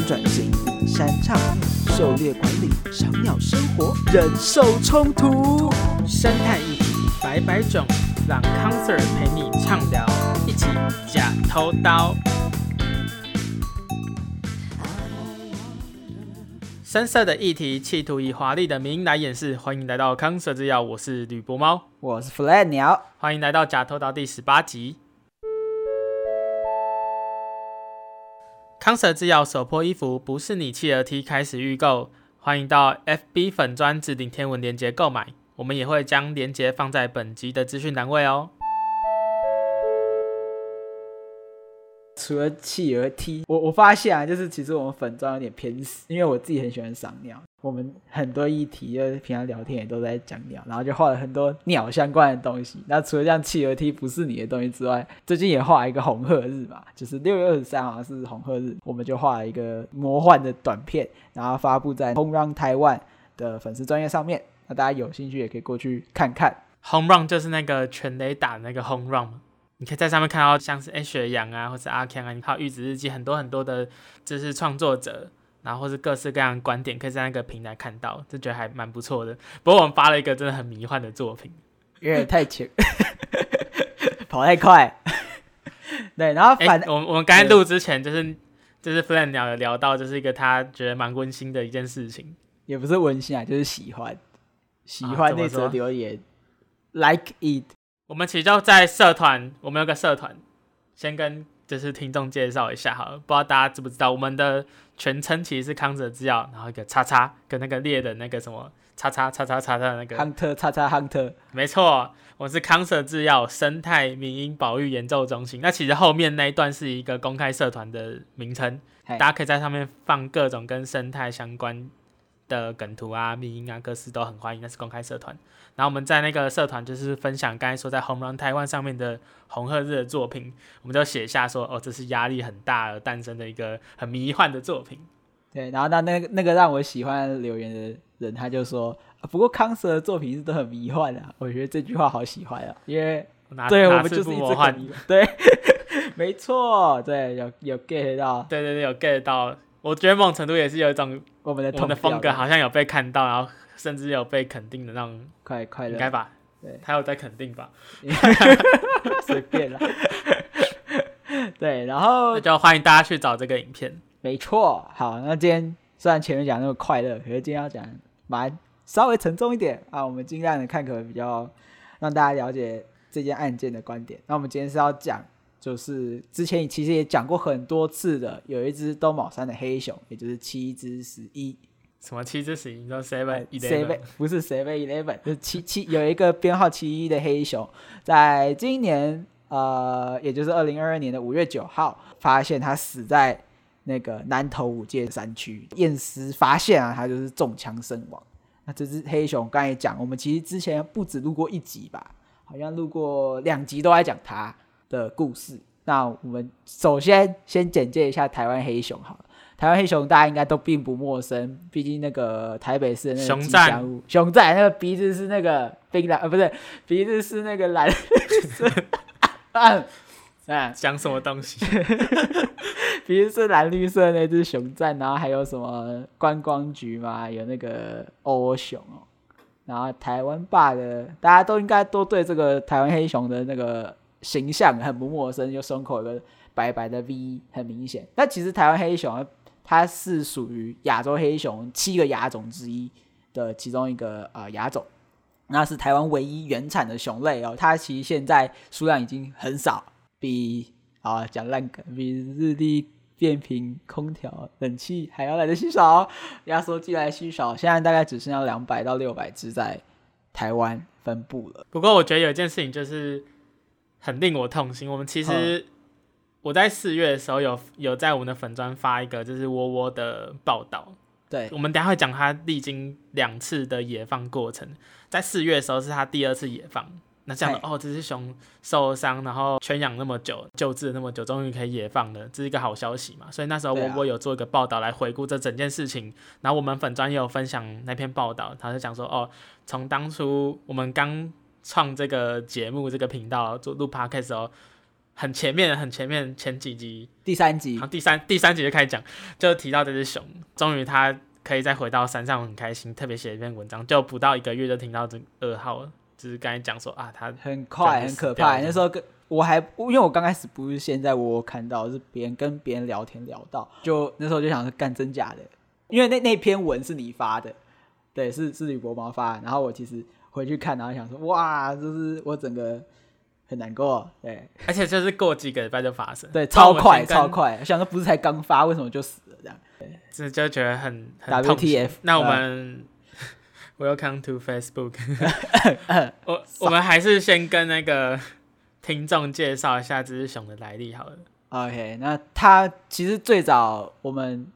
转型、山唱、狩猎管理、小鸟生活、人兽冲突、生态议题百百种，让康 Sir 陪你畅聊，一起假偷刀。深色的议题，企图以华丽的名来掩饰。欢迎来到康 Sir 制药，我是吕博猫，我是 Flat 鸟，欢迎来到假偷刀第十八集。康 Sir 制药首波衣服不是你企鹅 T 开始预购，欢迎到 FB 粉砖置顶天文连接购买，我们也会将连接放在本集的资讯栏位哦。除了企鹅 T，我我发现啊，就是其实我们粉妆有点偏死，因为我自己很喜欢赏鸟。我们很多议题就是平常聊天也都在讲鸟，然后就画了很多鸟相关的东西。那除了这样企鹅 T 不是你的东西之外，最近也画了一个红鹤日嘛，就是六月二十三号是红鹤日，我们就画了一个魔幻的短片，然后发布在 Home Run Taiwan 的粉丝专业上面。那大家有兴趣也可以过去看看。Home Run 就是那个全垒打那个 Home Run。你可以在上面看到像是哎雪阳啊，或是阿 Ken 啊，你还有玉子日记，很多很多的，就是创作者，然后或是各式各样的观点，可以在那个平台看到，就觉得还蛮不错的。不过我们发了一个真的很迷幻的作品，有点太强，跑太快。对，然后反，我们我们刚才录之前就是就是 Flan 鸟有聊到，就是一个他觉得蛮温馨的一件事情，也不是温馨啊，就是喜欢喜欢那则留言、啊、，like it。我们其实就在社团，我们有个社团，先跟就是听众介绍一下好了，不知道大家知不知道，我们的全称其实是康 Sir 制药，然后一个叉叉跟那个猎的那个什么叉叉叉叉叉叉那个 Hunter 叉叉 Hunter，没错，我是康 Sir 制药生态民营保育研究中心。那其实后面那一段是一个公开社团的名称，大家可以在上面放各种跟生态相关的梗图啊、密音啊，各式都很欢迎。那是公开社团，然后我们在那个社团就是分享刚才说在 Home Run Taiwan 上面的红鹤日的作品，我们就写下说哦，这是压力很大而诞生的一个很迷幻的作品。对，然后那那个那个让我喜欢留言的人，他就说，不过康 Sir 的作品是都很迷幻的，啊，我觉得这句话好喜欢啊，因为哪对哪我们就是一直对，没错，对，有有 get 到，对对对，有 get 到。我觉得某种程度也是有一种我们的我们的风格好像有被看到，然后甚至有被肯定的那种快快乐，应该吧？对，他有在肯定吧？随便啦。对，然后那就欢迎大家去找这个影片。没错，好，那今天虽然前面讲那么快乐，可是今天要讲蛮稍微沉重一点啊。我们尽量的看可能比较让大家了解这件案件的观点。那我们今天是要讲。就是之前其实也讲过很多次的，有一只东宝山的黑熊，也就是七之十一。什么七之十一？你说 seven eleven 不是 seven eleven，就是七七有一个编号七一的黑熊，在今年呃，也就是二零二二年的五月九号，发现它死在那个南投五界山区，验尸发现啊，它就是中枪身亡。那这只黑熊刚才讲，我们其实之前不止录过一集吧，好像录过两集都在讲它的故事。那我们首先先简介一下台湾黑熊好了。台湾黑熊大家应该都并不陌生，毕竟那个台北市的那个吉祥物熊仔，那个鼻子是那个冰蓝，呃，不是鼻子是那个蓝色。啊啊，讲什么东西？鼻子是蓝绿色那只熊仔，然后还有什么观光局嘛？有那个欧熊哦。然后台湾霸的，大家都应该都对这个台湾黑熊的那个。形象 很不陌生，就胸口有个白白的 V，很明显。但其实台湾黑熊它是属于亚洲黑熊七个亚种之一的其中一个呃亚种，那是台湾唯一原产的熊类哦。它其实现在数量已经很少，比啊讲烂梗，比日立变频空调冷气还要来得稀少，压缩机来稀少。现在大概只剩下两百到六百只在台湾分布了。不过我觉得有一件事情就是。很令我痛心。我们其实我在四月的时候有有在我们的粉砖发一个就是窝窝的报道。对，我们等下会讲他历经两次的野放过程。在四月的时候是他第二次野放。那这样的哦，这只熊受伤，然后圈养那么久，救治那么久，终于可以野放了，这是一个好消息嘛。所以那时候窝窝有做一个报道来回顾这整件事情。然后我们粉专也有分享那篇报道，他就讲说哦，从当初我们刚创这个节目，这个频道做录 podcast 的时候，很前面很前面前几集，第三集，第三第三集就开始讲，就提到这只熊，终于它可以再回到山上，很开心，特别写一篇文章，就不到一个月就听到这噩耗了，就是刚才讲说啊，它很快很可怕，那时候跟我还因为我刚开始不是现在我看到是别人跟别人聊天聊到，就那时候就想说干真假的，因为那那篇文是你发的，对，是是吕伯毛发的，然后我其实回去看，然后想说哇，就是我整个。很难过，对，而且就是过几个礼拜就发生，对，超快超快，想说不是才刚发，为什么就死了这样？对，这就觉得很，很 WTF。那我们、呃、Welcome to Facebook，我我们还是先跟那个听众介绍一下这只熊的来历好了。OK，那它其实最早我们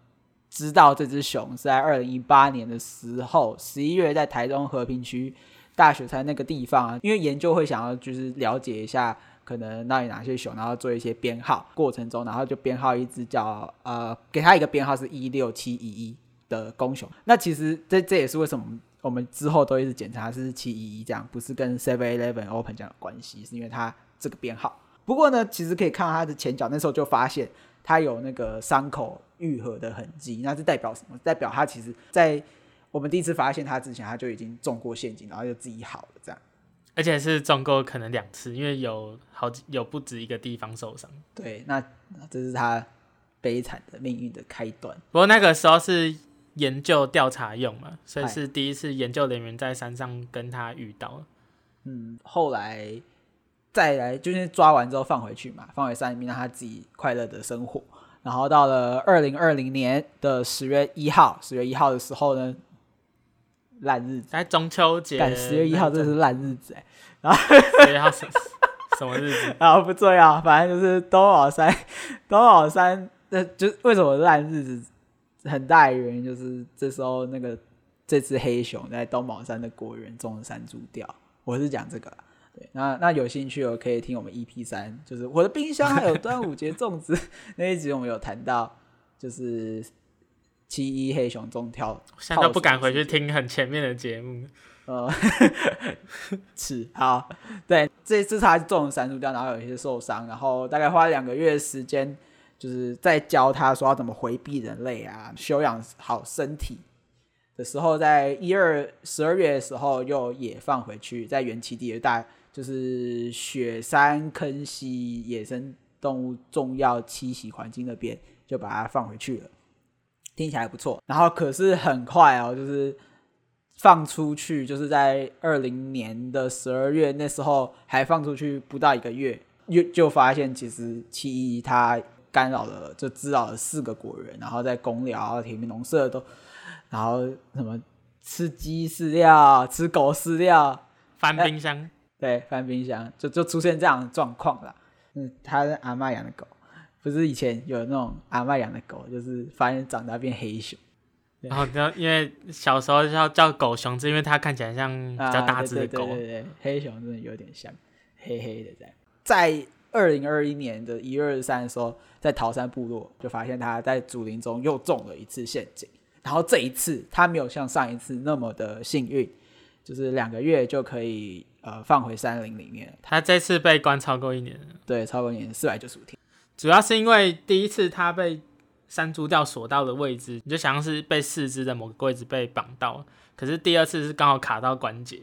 知道这只熊是在二零一八年的时候，十一月在台中和平区。大雪山那个地方啊，因为研究会想要就是了解一下可能那里哪些熊，然后做一些编号过程中，然后就编号一只叫呃，给它一个编号是一六七一一的公熊。那其实这这也是为什么我们之后都一直检查是七一一这样，不是跟 Seven Eleven Open 这样的关系，是因为它这个编号。不过呢，其实可以看到它的前脚，那时候就发现它有那个伤口愈合的痕迹，那是代表什么？代表它其实在。我们第一次发现他之前，他就已经中过陷阱，然后就自己好了这样，而且是中过可能两次，因为有好几有不止一个地方受伤。对，那这是他悲惨的命运的开端。不过那个时候是研究调查用嘛，所以是第一次研究人员在山上跟他遇到。嗯，后来再来就是抓完之后放回去嘛，放回山里面让他自己快乐的生活。然后到了二零二零年的十月一号，十月一号的时候呢。烂日子，在中秋节，十月一号这是烂日子哎，然后十月一号什什么日子？然 后不重要，反正就是东宝山，东宝山，那就为什么烂日子？很大的原因就是这时候那个这只黑熊在东宝山的果园中了山猪掉，我是讲这个，对，那那有兴趣哦可以听我们 EP 三，就是我的冰箱还有端午节粽子 那一集，我们有谈到，就是。七一黑熊中跳，现在都不敢回去听很前面的节目。呃，是好，对，这次他中了山猪吊，然后有一些受伤，然后大概花了两个月的时间，就是在教他说要怎么回避人类啊，修养好身体的时候，在一二十二月的时候又也放回去，在原栖地的大就是雪山坑溪野生动物重要栖息环境那边，就把它放回去了。听起来不错，然后可是很快哦，就是放出去，就是在二零年的十二月那时候还放出去不到一个月，就就发现其实七一它干扰了，就滋扰了四个国人，然后在公寮、田园农舍都，然后什么吃鸡饲料、吃狗饲料、翻冰箱，欸、对，翻冰箱就就出现这样的状况了。嗯，他是阿妈养的狗。不是以前有那种阿嬷养的狗，就是发现长大变黑熊，然后就因为小时候叫叫狗熊，是因为它看起来像比较大只的狗，啊、对，对，对，对对，黑熊真的有点像黑黑的这样。在二零二一年的一月二十三的时候，在桃山部落就发现它在竹林中又中了一次陷阱，然后这一次它没有像上一次那么的幸运，就是两个月就可以呃放回山林里面。它这次被关超过一年，对，超过一年四百九十五天。主要是因为第一次他被山猪吊锁到的位置，你就想像是被四肢的某个位置被绑到，可是第二次是刚好卡到关节，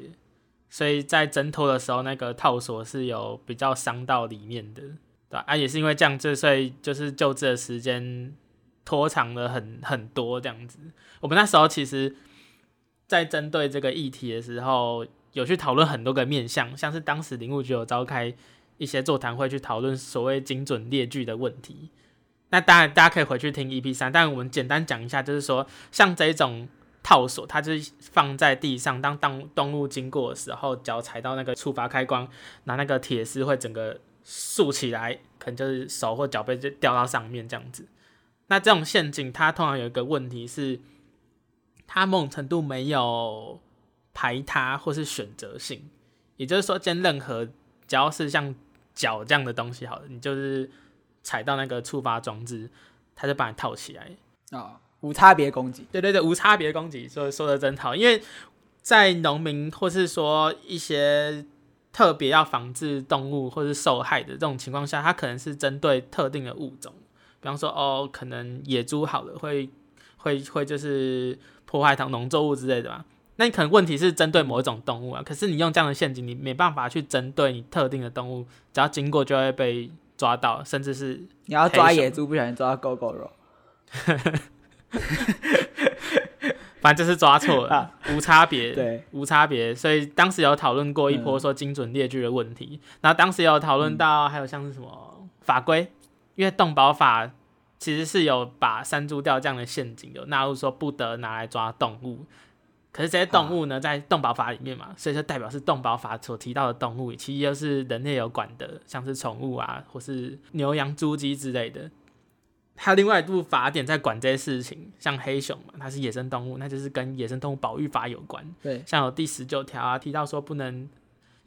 所以在挣脱的时候，那个套索是有比较伤到里面的，对啊，也是因为这样子，所以就是救治的时间拖长了很很多这样子。我们那时候其实，在针对这个议题的时候，有去讨论很多个面向，像是当时林务局有召开。一些座谈会去讨论所谓精准猎具的问题，那当然大家可以回去听 EP 三，但我们简单讲一下，就是说像这种套索，它就是放在地上，当当动物经过的时候，脚踩到那个触发开关，拿那个铁丝会整个竖起来，可能就是手或脚背就掉到上面这样子。那这种陷阱它通常有一个问题是，它某种程度没有排他或是选择性，也就是说，见任何只要是像脚这样的东西，好了，你就是踩到那个触发装置，它就把你套起来啊、哦，无差别攻击。对对对，无差别攻击，说说的真好。因为在农民或是说一些特别要防治动物或是受害的这种情况下，它可能是针对特定的物种，比方说哦，可能野猪好了会会会就是破坏它农作物之类的嘛。那你可能问题是针对某一种动物啊，可是你用这样的陷阱，你没办法去针对你特定的动物，只要经过就会被抓到，甚至是你要抓野猪，不小心抓到狗狗肉。反正就是抓错了，啊、无差别，对，无差别。所以当时有讨论过一波说精准猎具的问题，嗯、然后当时有讨论到还有像是什么法规，因为动保法其实是有把山猪吊这样的陷阱有纳入说不得拿来抓动物，可是这些动物呢，在动保法里面嘛，所以就代表是动保法所提到的动物，其实又是人类有管的，像是宠物啊，或是牛羊猪鸡之类的。它另外一部法典在管这些事情，像黑熊嘛，它是野生动物，那就是跟野生动物保育法有关。对，像有第十九条啊，提到说不能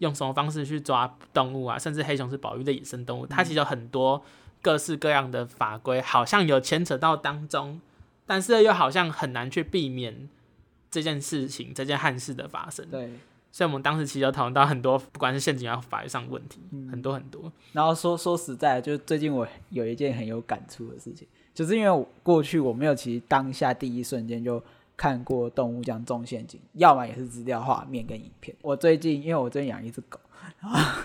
用什么方式去抓动物啊，甚至黑熊是保育的野生动物，它其实有很多各式各样的法规，好像有牵扯到当中，但是又好像很难去避免这件事情、这件憾事的发生。对。所以，我们当时其实有讨论到很多，不管是陷阱还是法律上的问题，嗯、很多很多。然后说说实在，就是最近我有一件很有感触的事情，就是因为我过去我没有其实当下第一瞬间就看过动物这样中陷阱，要么也是资料画面跟影片。我最近因为我最近养一只狗，然后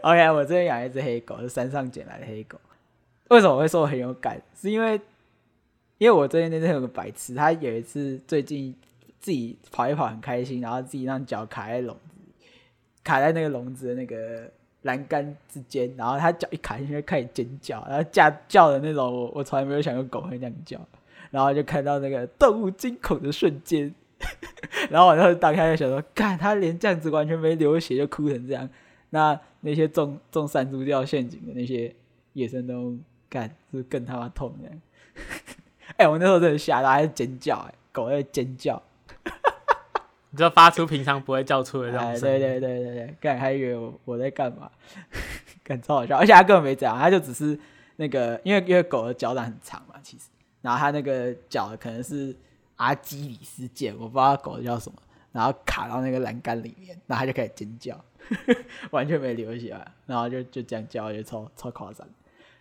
OK，我最近养一只黑狗，是山上捡来的黑狗。为什么我会说我很有感？是因为因为我最近那天有个白痴，他有一次最近。自己跑一跑很开心，然后自己让脚卡在笼子，卡在那个笼子的那个栏杆之间，然后他脚一卡进去开始尖叫，然后叫叫的那种，我我从来没有想过狗会那样叫，然后就看到那个动物惊恐的瞬间，然后我当时打开就想说，看他连这样子完全没流血就哭成这样，那那些中中山猪掉陷阱的那些野生动物，干是更他妈痛的，哎、欸，我那时候真的吓到，还在尖叫、欸，哎，狗在尖叫。你就发出平常不会叫出的这种声音，对对对对对，干还以为我我在干嘛，干超好笑，而且他根本没这样，他就只是那个，因为因为狗的脚掌很长嘛，其实，然后他那个脚可能是阿基里斯腱，我不知道狗叫什么，然后卡到那个栏杆里面，然后他就开始尖叫，完全没流血，然后就就这样叫，就超超夸张，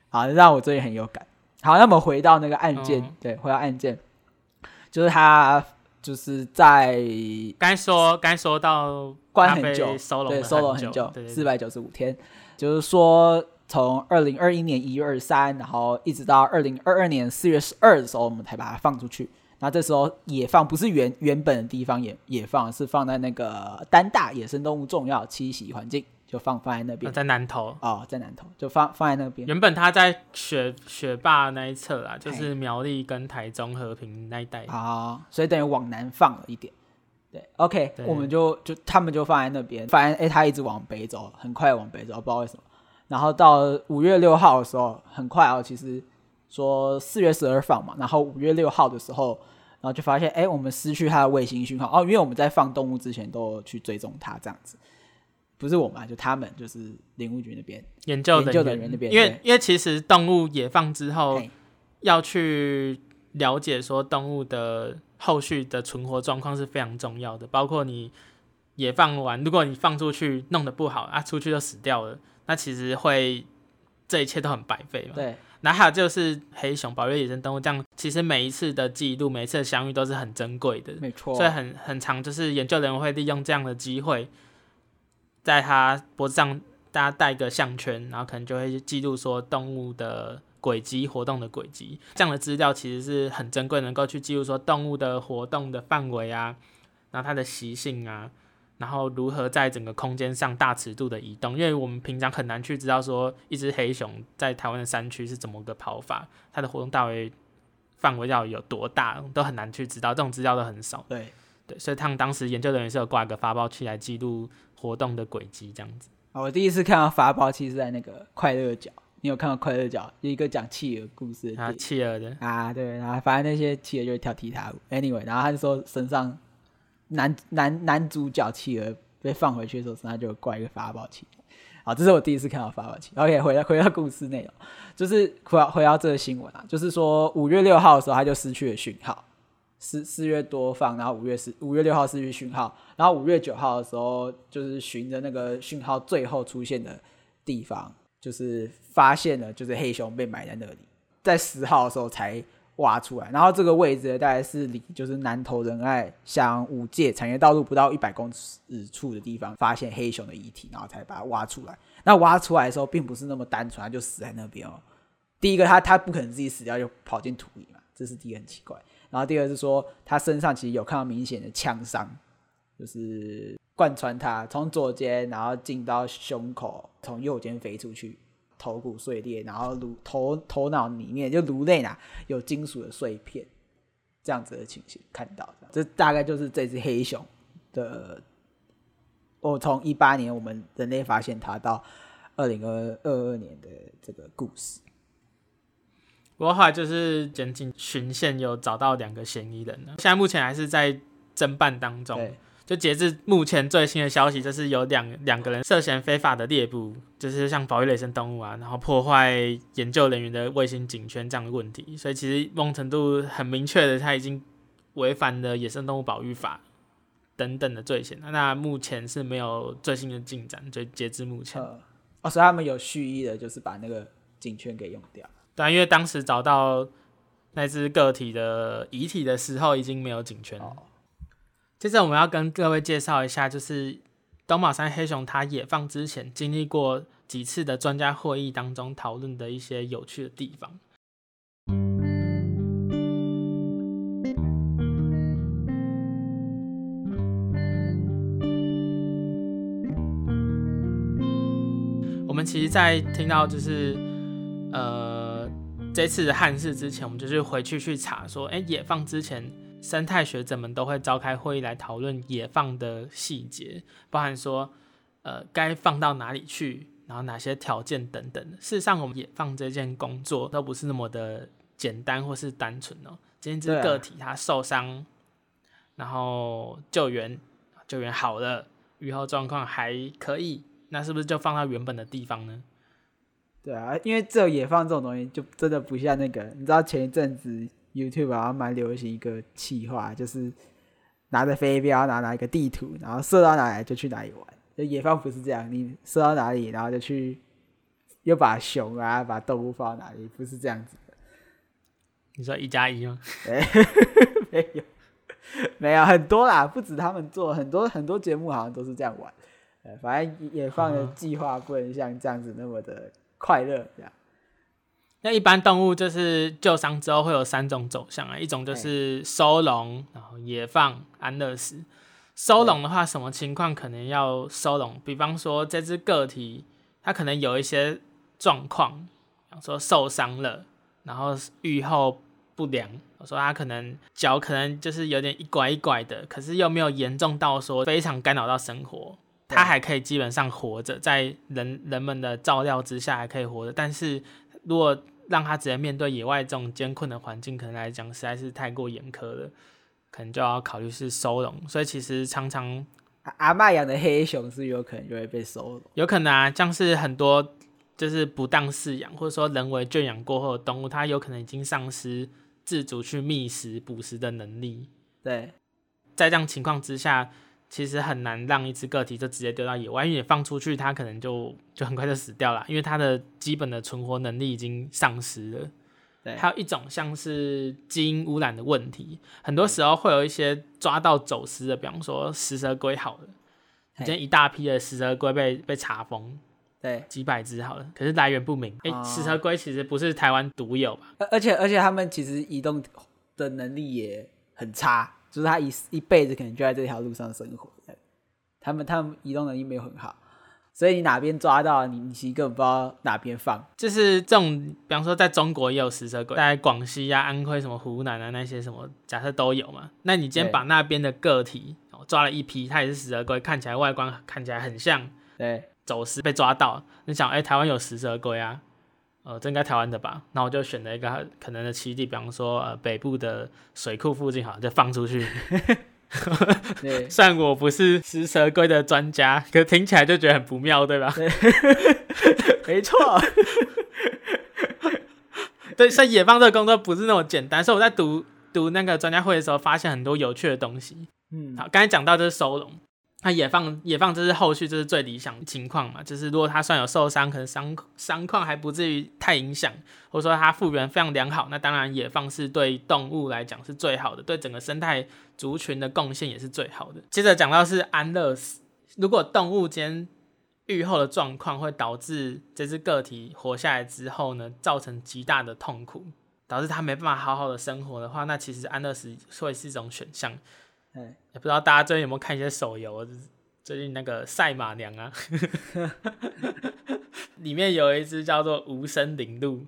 好，让我最近很有感。好，那么回到那个案件，嗯、对，回到案件，就是他。就是在该说，该说到关很久，收容收容很久，四百九十五天。就是说，从二零二一年一月二十三，然后一直到二零二二年四月十二的时候，我们才把它放出去。那这时候野放不是原原本的地方野野放，是放在那个丹大野生动物重要栖息环境。就放放在那边，在南投哦，在南投就放放在那边。原本他在雪雪霸那一侧啊，就是苗栗跟台中和平那一带啊，所以等于往南放了一点。对，OK，对我们就就他们就放在那边，反正哎，他一直往北走，很快往北走，不知道为什么。然后到五月六号的时候，很快哦，其实说四月十二放嘛，然后五月六号的时候，然后就发现哎，我们失去他的卫星讯号哦，因为我们在放动物之前都去追踪他这样子。不是我们，就他们，就是林务局那边研究的人员那边。因为因为其实动物野放之后，要去了解说动物的后续的存活状况是非常重要的。包括你野放完，如果你放出去弄得不好啊，出去就死掉了，那其实会这一切都很白费嘛。对。那还有就是黑熊保育野生动物，这样其实每一次的记录，每一次的相遇都是很珍贵的。没错。所以很很长，就是研究人员会利用这样的机会。在它脖子上，大家戴一个项圈，然后可能就会记录说动物的轨迹、活动的轨迹。这样的资料其实是很珍贵，能够去记录说动物的活动的范围啊，然后它的习性啊，然后如何在整个空间上大尺度的移动。因为我们平常很难去知道说一只黑熊在台湾的山区是怎么个跑法，它的活动大围范围要有多大，都很难去知道。这种资料都很少。对对，所以他们当时研究人员是有挂一个发报器来记录。活动的轨迹这样子。啊我第一次看到发报器是在那个快乐角，你有看到快乐角一个讲企鹅故事啊，企鹅的啊，对，然后反正那些企鹅就会跳踢踏舞。Anyway，然后他就说身上男男男主角企鹅被放回去的时候，身上就有挂一个发报器。好，这是我第一次看到发报器。OK，回到回到故事内容，就是回到回到这个新闻啊，就是说五月六号的时候他就失去了讯号，四四月多放，然后五月四五月六号是讯号，然后五月九号的时候就是循着那个讯号最后出现的地方，就是发现了就是黑熊被埋在那里，在十号的时候才挖出来，然后这个位置大概是离就是南投仁爱乡五界产业道路不到一百公尺处的地方发现黑熊的遗体，然后才把它挖出来。那挖出来的时候并不是那么单纯，它就死在那边哦。第一个，它它不可能自己死掉就跑进土里嘛，这是第一个很奇怪。然后第二是说，他身上其实有看到明显的枪伤，就是贯穿他从左肩然后进到胸口，从右肩飞出去。头骨碎裂，然后颅头头脑里面就颅内呐有金属的碎片，这样子的情形看到，这大概就是这只黑熊的。我从一八年我们人类发现它到二零二二二年的这个故事。不过后来就是检警巡线有找到两个嫌疑人了，现在目前还是在侦办当中。就截至目前最新的消息，就是有两两个人涉嫌非法的猎捕，就是像保育野生动物啊，然后破坏研究人员的卫星警圈这样的问题。所以其实某种程度很明确的，他已经违反了野生动物保育法等等的罪嫌。那目前是没有最新的进展，就截至目前。哦，所以他们有蓄意的，就是把那个警圈给用掉。对啊，因为当时找到那只个体的遗体的时候，已经没有警圈了。哦接着我们要跟各位介绍一下，就是东宝山黑熊它野放之前经历过几次的专家会议当中讨论的一些有趣的地方。我们其实，在听到就是呃这次的憾事之前，我们就是回去去查说，哎，野放之前。生态学者们都会召开会议来讨论野放的细节，包含说，呃，该放到哪里去，然后哪些条件等等。事实上，我们野放这件工作都不是那么的简单或是单纯哦。今天这个体它受伤，然后救援，救援好了，愈后状况还可以，那是不是就放到原本的地方呢？对啊，因为这野放这种东西就真的不像那个，你知道前一阵子。YouTube 好像蛮流行一个企划，就是拿着飞镖，然后拿一个地图，然后射到哪里就去哪里玩。就野放不是这样，你射到哪里，然后就去又把熊啊，把动物放到哪里，不是这样子的。你说一加一吗？没有，没有很多啦，不止他们做，很多很多节目好像都是这样玩。反正野放的计划不能像这样子那么的快乐这样。那一般动物就是救伤之后会有三种走向啊，一种就是收容，然后野放、安乐死。收容的话，什么情况可能要收容？比方说这只个体它可能有一些状况，比方说受伤了，然后愈后不良，我说它可能脚可能就是有点一拐一拐的，可是又没有严重到说非常干扰到生活，它还可以基本上活着，在人人们的照料之下还可以活着，但是如果让它直接面对野外这种艰困的环境，可能来讲实在是太过严苛了，可能就要考虑是收容。所以其实常常阿嬷养的黑熊是有可能就会被收容，有可能啊，像是很多就是不当饲养或者说人为圈养过后的动物，它有可能已经丧失自主去觅食捕食的能力。对，在这样情况之下。其实很难让一只个体就直接丢到野外，因为你放出去，它可能就就很快就死掉了，因为它的基本的存活能力已经丧失了。对，还有一种像是基因污染的问题，很多时候会有一些抓到走私的，比方说食蛇龟好了，今天一大批的食蛇龟被被查封，对，几百只好了，可是来源不明。哎、欸，食蛇龟其实不是台湾独有吧？而且而且他们其实移动的能力也很差。就是他一一辈子可能就在这条路上生活，他们他们移动能力没有很好，所以你哪边抓到你，你其实根本不知道哪边放。就是这种，比方说在中国也有食蛇鬼，在广西啊、安徽什么湖南啊那些什么，假设都有嘛。那你今天把那边的个体抓了一批，它也是食蛇龟，看起来外观看起来很像，对，走私被抓到，你想，哎、欸，台湾有食蛇龟啊？呃，这应该台湾的吧？那我就选了一个可能的栖地，比方说呃北部的水库附近，好，就放出去。对，虽然我不是食蛇龟的专家，可听起来就觉得很不妙，对吧？对没错。对，所以野放这个工作不是那么简单。所以我在读读那个专家会的时候，发现很多有趣的东西。嗯，好，刚才讲到就是收容，那野放野放，这是后续，这是最理想情况嘛。就是如果它算有受伤，可能伤伤况还不至于太影响，或者说它复原非常良好，那当然野放是对动物来讲是最好的，对整个生态族群的贡献也是最好的。接着讲到是安乐死，如果动物间愈后的状况会导致这只个体活下来之后呢，造成极大的痛苦，导致它没办法好好的生活的话，那其实安乐死会是一种选项。也不知道大家最近有没有看一些手游？最近那个赛马娘啊 里面有一只叫做无声领路，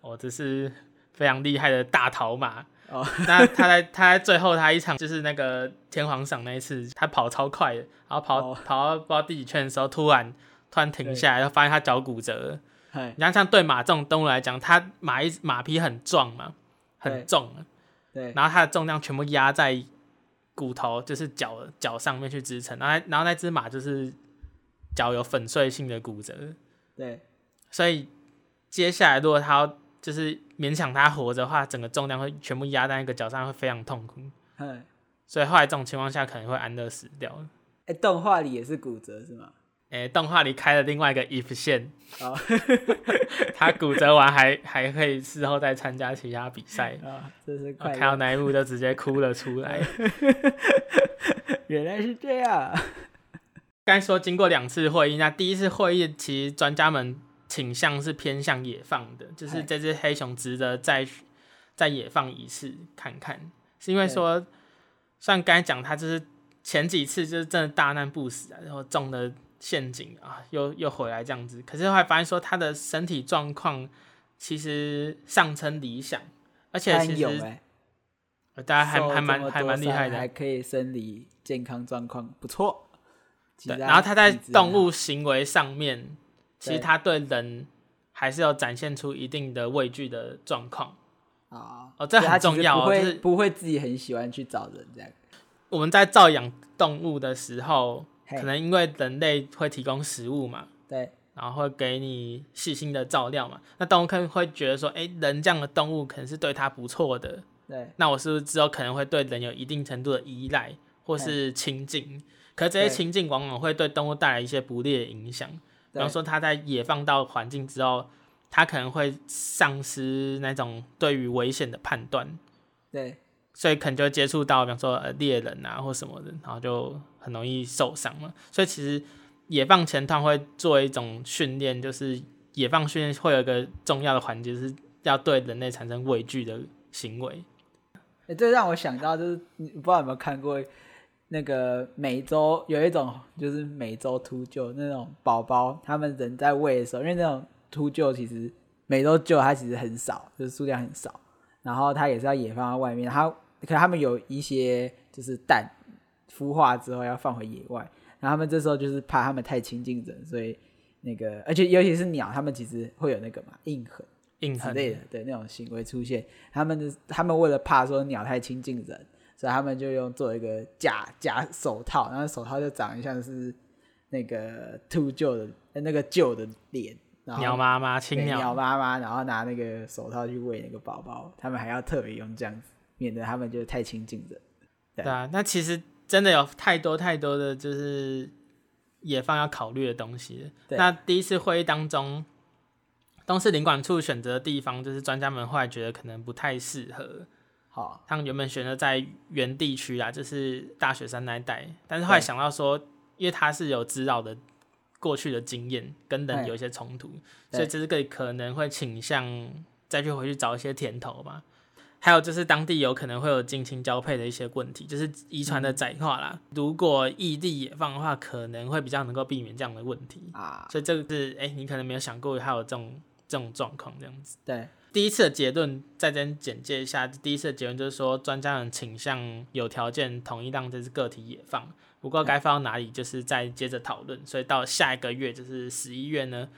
哦，这是非常厉害的大头马。哦，那他在他在最后他一场就是那个天皇赏那一次，他跑超快的，然后跑、哦、跑到不知道第几圈的时候，突然突然停下来，然后发现他脚骨折了。你看，像对马这种动物来讲，它马一马匹很壮嘛，很重，对，然后它的重量全部压在。骨头就是脚脚上面去支撑，然后然后那只马就是脚有粉碎性的骨折，对，所以接下来如果他要就是勉强他活着的话，整个重量会全部压在那个脚上，会非常痛苦。所以后来这种情况下可能会安乐死掉。哎、欸，动画里也是骨折是吗？哎、欸，动画里开了另外一个 if 线，哦、他骨折完还还可以事后再参加其他比赛啊，这是看到那一幕就直接哭了出来。原来是这样。刚才说经过两次会议，那第一次会议其实专家们倾向是偏向野放的，就是这只黑熊值得再再野放一次看看，是因为说，像刚才讲，他就是前几次就是真的大难不死啊，然后中了。陷阱啊，又又回来这样子，可是后来发现说他的身体状况其实上称理想，而且其实大家还还蛮还蛮厉害的，还可以生理健康状况不错。对，然后他在动物行为上面，其实他对人还是有展现出一定的畏惧的状况啊。哦，这很重要，就是不会自己很喜欢去找人这样。我们在照养动物的时候。可能因为人类会提供食物嘛，对，然后会给你细心的照料嘛，那动物可能会觉得说，哎，人这样的动物可能是对它不错的，对，那我是不是之后可能会对人有一定程度的依赖或是亲近？可是这些亲近往往会对动物带来一些不利的影响，比方说它在野放到环境之后，它可能会丧失那种对于危险的判断，对。所以可能就会接触到，比方说呃猎人啊或什么的，然后就很容易受伤嘛。所以其实野放前段会做一种训练，就是野放训练会有一个重要的环节，是要对人类产生畏惧的行为。哎、欸，这让我想到就是，不知道有没有看过那个美洲有一种就是美洲秃鹫那种宝宝，他们人在喂的时候，因为那种秃鹫其实美洲鷲它其实很少，就是数量很少，然后它也是要野放在外面，它。可能他们有一些就是蛋孵化之后要放回野外，然后他们这时候就是怕他们太亲近人，所以那个而且尤其是鸟，他们其实会有那个嘛印痕、印痕之类的对那种行为出现。他们的他们为了怕说鸟太亲近人，所以他们就用做一个假假手套，然后手套就长得像是那个秃鹫的那个鹫的脸，然后鸟妈妈亲鸟鸟妈妈，然后拿那个手套去喂那个宝宝，他们还要特别用这样子。免得他们就太亲近人。对啊，那其实真的有太多太多的就是野放要考虑的东西。那第一次会议当中，东市领馆处选择的地方，就是专家们后来觉得可能不太适合。好，他们原本选择在原地区啊，就是大雪山那一带，但是后来想到说，因为他是有知道的过去的经验，跟人有一些冲突，所以这是个可能会倾向再去回去找一些甜头嘛。还有就是当地有可能会有近亲交配的一些问题，就是遗传的窄化啦。如果异地野放的话，可能会比较能够避免这样的问题啊。所以这个是哎、欸，你可能没有想过还有这种这种状况这样子。对，第一次的结论再跟简介一下。第一次的结论就是说，专家们倾向有条件同意让这只个体野放，不过该放到哪里就是再接着讨论。所以到下一个月就是十一月呢。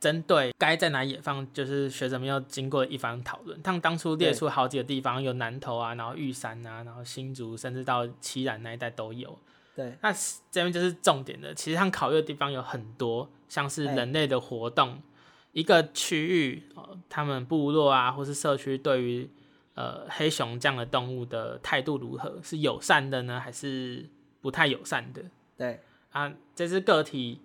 针对该在哪野放，就是学者们又经过一番讨论。他们当初列出好几个地方，有南投啊，然后玉山啊，然后新竹，甚至到七染那一带都有。对，那这边就是重点的。其实他们考虑的地方有很多，像是人类的活动，一个区域，他们部落啊，或是社区对于呃黑熊这样的动物的态度如何，是友善的呢，还是不太友善的？对啊，这只个体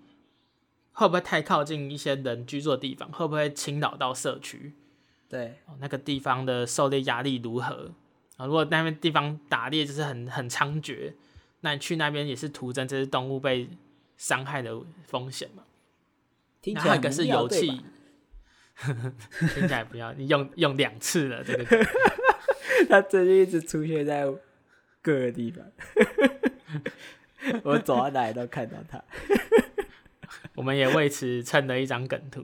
会不会太靠近一些人居住的地方？会不会侵扰到社区？对，那个地方的狩猎压力如何？啊，如果那边地方打猎就是很很猖獗，那你去那边也是徒增这只动物被伤害的风险嘛？听起来个是油气，听起来不要，你用用两次了，这个 他最近一直出现在各个地方，我走到哪里都看到他。我们也为此蹭了一张梗图。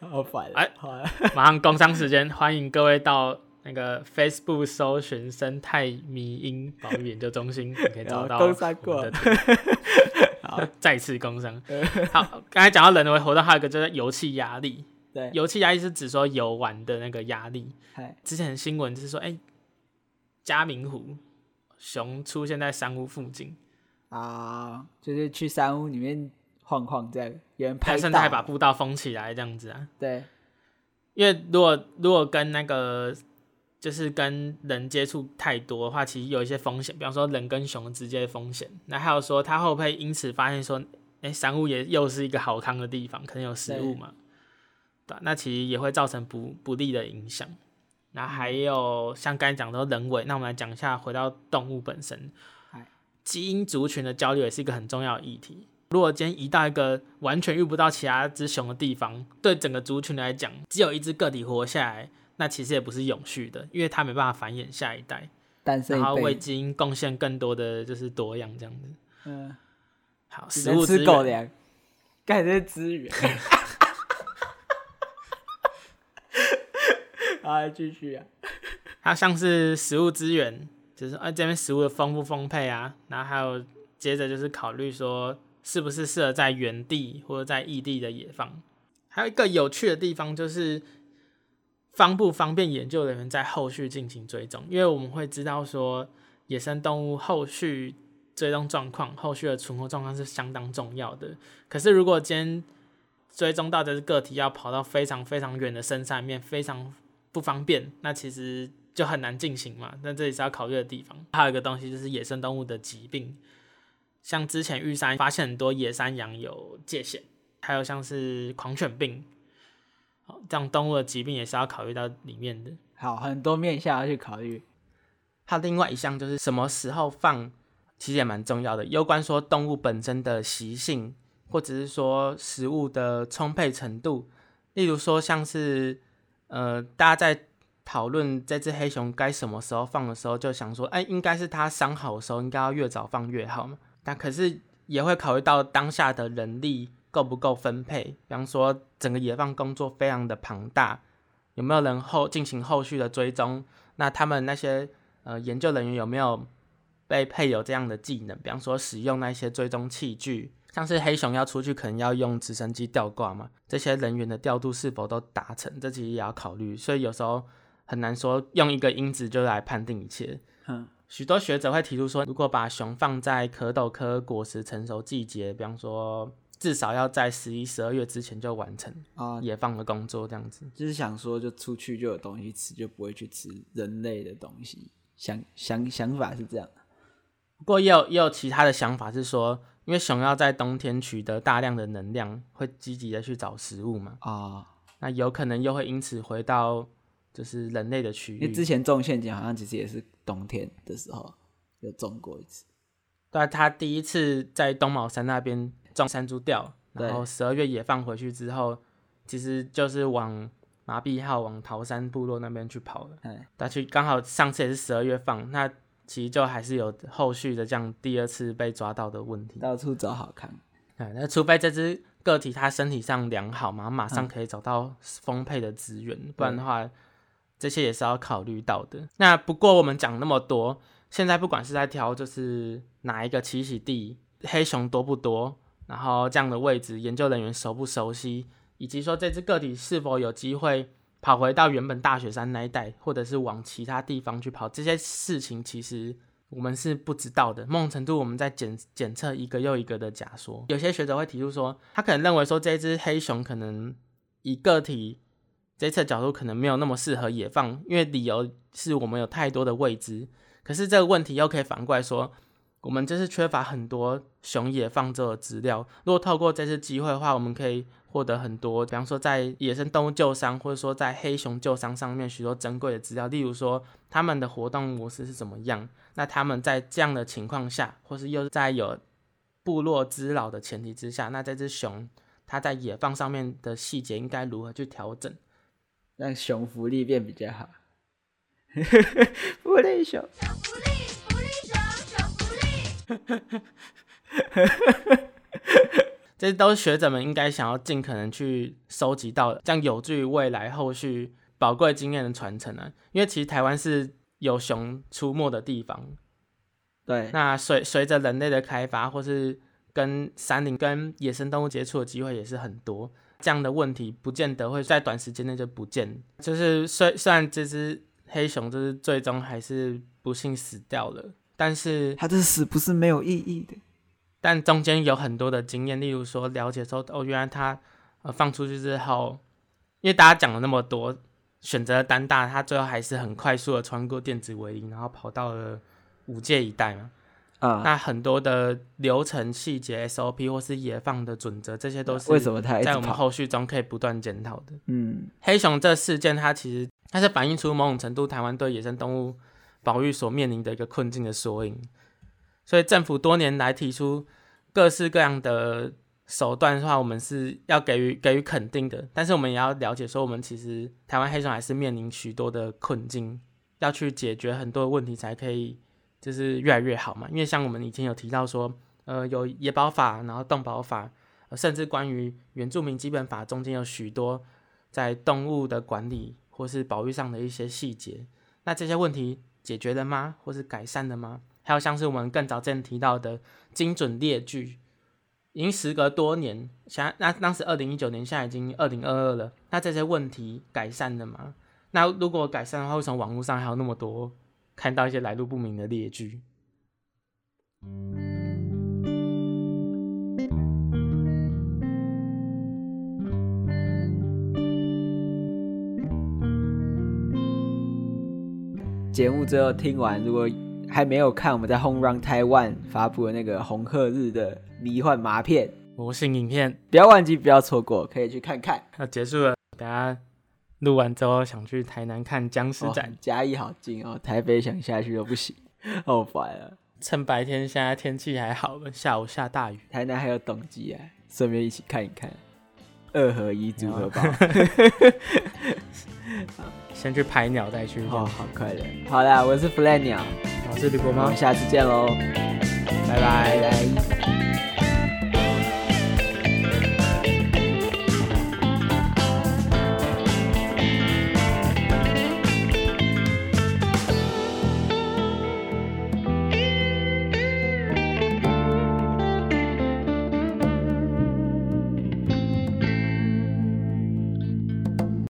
好烦！哎，好了，马上工商时间，欢迎各位到那个 Facebook 搜寻生态迷因保育研究中心，你可以找到。工商过。好，再次工商。好，刚才讲到人为活动，还有一个就是游憩压力。对，游憩压力是指说游玩的那个压力。嘿之前的新闻就是说，哎、欸，嘉明湖熊出现在山屋附近啊，就是去山屋里面。晃晃这样，有人拍，甚至还把步道封起来这样子啊。对，因为如果如果跟那个就是跟人接触太多的话，其实有一些风险，比方说人跟熊直接的风险。那还有说他会不会因此发现说，哎、欸，山屋也又是一个好康的地方，可能有食物嘛？对，对，那其实也会造成不不利的影响。那还有像刚才讲的人为，那我们来讲一下，回到动物本身，基因族群的交流也是一个很重要的议题。如果今天移到一个完全遇不到其他只熊的地方，对整个族群来讲，只有一只个体活下来，那其实也不是永续的，因为它没办法繁衍下一代，然后为基因贡献更多的就是多样这样子。嗯，好，食物资源，盖这些资源。啊，继续啊，它像是食物资源，就是啊这边食物的丰不丰沛啊，然后还有接着就是考虑说。是不是适合在原地或者在异地的野放？还有一个有趣的地方就是方不方便研究人员在后续进行追踪，因为我们会知道说野生动物后续追踪状况、后续的存活状况是相当重要的。可是如果今天追踪到的个体要跑到非常非常远的深山里面，非常不方便，那其实就很难进行嘛。那这里是要考虑的地方。还有一个东西就是野生动物的疾病。像之前玉山发现很多野山羊有疥癬，还有像是狂犬病，这样动物的疾病也是要考虑到里面的。好，很多面向要去考虑。它另外一项就是什么时候放，其实也蛮重要的，攸关说动物本身的习性，或者是说食物的充沛程度。例如说，像是呃，大家在讨论这只黑熊该什么时候放的时候，就想说，哎，应该是它伤好的时候，应该要越早放越好嘛。但可是也会考虑到当下的人力够不够分配，比方说整个野放工作非常的庞大，有没有人后进行后续的追踪？那他们那些呃研究人员有没有被配有这样的技能？比方说使用那些追踪器具，像是黑熊要出去可能要用直升机吊挂嘛，这些人员的调度是否都达成？这其实也要考虑，所以有时候很难说用一个因子就来判定一切。嗯。许多学者会提出说，如果把熊放在可豆科果实成熟季节，比方说至少要在十一、十二月之前就完成啊野放的工作，这样子。就是想说，就出去就有东西吃，就不会去吃人类的东西。想想想法是这样。不过也有也有其他的想法是说，因为熊要在冬天取得大量的能量，会积极的去找食物嘛啊，那有可能又会因此回到。就是人类的区域，因为之前中陷阱好像其实也是冬天的时候有中过一次。对啊，他第一次在东茅山那边种山猪吊，然后十二月也放回去之后，其实就是往麻痹号往桃山部落那边去跑了。哎，他去刚好上次也是十二月放，那其实就还是有后续的这样第二次被抓到的问题。到处找好看，哎，那除非这只个体它身体上良好嘛，马上可以找到丰沛的资源，嗯、不然的话。这些也是要考虑到的。那不过我们讲那么多，现在不管是在挑就是哪一个栖息地，黑熊多不多，然后这样的位置，研究人员熟不熟悉，以及说这只个体是否有机会跑回到原本大雪山那一带，或者是往其他地方去跑，这些事情其实我们是不知道的。某种程度，我们在检检测一个又一个的假说。有些学者会提出说，他可能认为说这只黑熊可能以个体。这次角度可能没有那么适合野放，因为理由是我们有太多的未知。可是这个问题又可以反过来说，我们就是缺乏很多熊野放之后的资料。如果透过这次机会的话，我们可以获得很多，比方说在野生动物救伤，或者说在黑熊救伤上面许多珍贵的资料。例如说他们的活动模式是怎么样？那他们在这样的情况下，或是又在有部落之老的前提之下，那这只熊它在野放上面的细节应该如何去调整？让熊福利变比较好，福利熊，熊福利，福利熊，熊福利，这都是学者们应该想要尽可能去收集到的，这样有助于未来后续宝贵经验的传承啊。因为其实台湾是有熊出没的地方，对，那随随着人类的开发，或是跟山林、跟野生动物接触的机会也是很多。这样的问题不见得会在短时间内就不见，就是虽虽然这只黑熊就是最终还是不幸死掉了，但是它的死不是没有意义的，但中间有很多的经验，例如说了解说哦，原来它呃放出去之后，因为大家讲了那么多，选择单大，它最后还是很快速的穿过电子围篱，然后跑到了五界一带嘛。啊，那很多的流程细节、SOP 或是野放的准则，这些都是为什么它在我们后续中可以不断检讨的。嗯，黑熊这事件，它其实它是反映出某种程度台湾对野生动物保育所面临的一个困境的缩影。所以政府多年来提出各式各样的手段的话，我们是要给予给予肯定的。但是我们也要了解说，我们其实台湾黑熊还是面临许多的困境，要去解决很多的问题才可以。就是越来越好嘛，因为像我们以前有提到说，呃，有野保法，然后动保法，甚至关于原住民基本法中间有许多在动物的管理或是保育上的一些细节，那这些问题解决了吗？或是改善了吗？还有像是我们更早之前提到的精准列举，已经时隔多年，现那当时二零一九年，现在已经二零二二了，那这些问题改善了吗？那如果改善的话，为什么网络上还有那么多？看到一些来路不明的列锯。节目最后听完，如果还没有看我们在 Home Run Taiwan 发布的那个红鹤日的迷幻麻片魔性影片，不要忘记，不要错过，可以去看看。那结束了，大家。录完之后想去台南看僵尸展，哦，嘉义好近哦，台北想下去都不行，好烦啊！趁白天现在天气还好，下午下大雨，台南还有冬季啊，顺便一起看一看二合一组合包。先去拍鸟再去哦，好快乐。好啦，我是 Flat 鸟，我是吕国猫，我们下次见喽，拜拜。拜拜。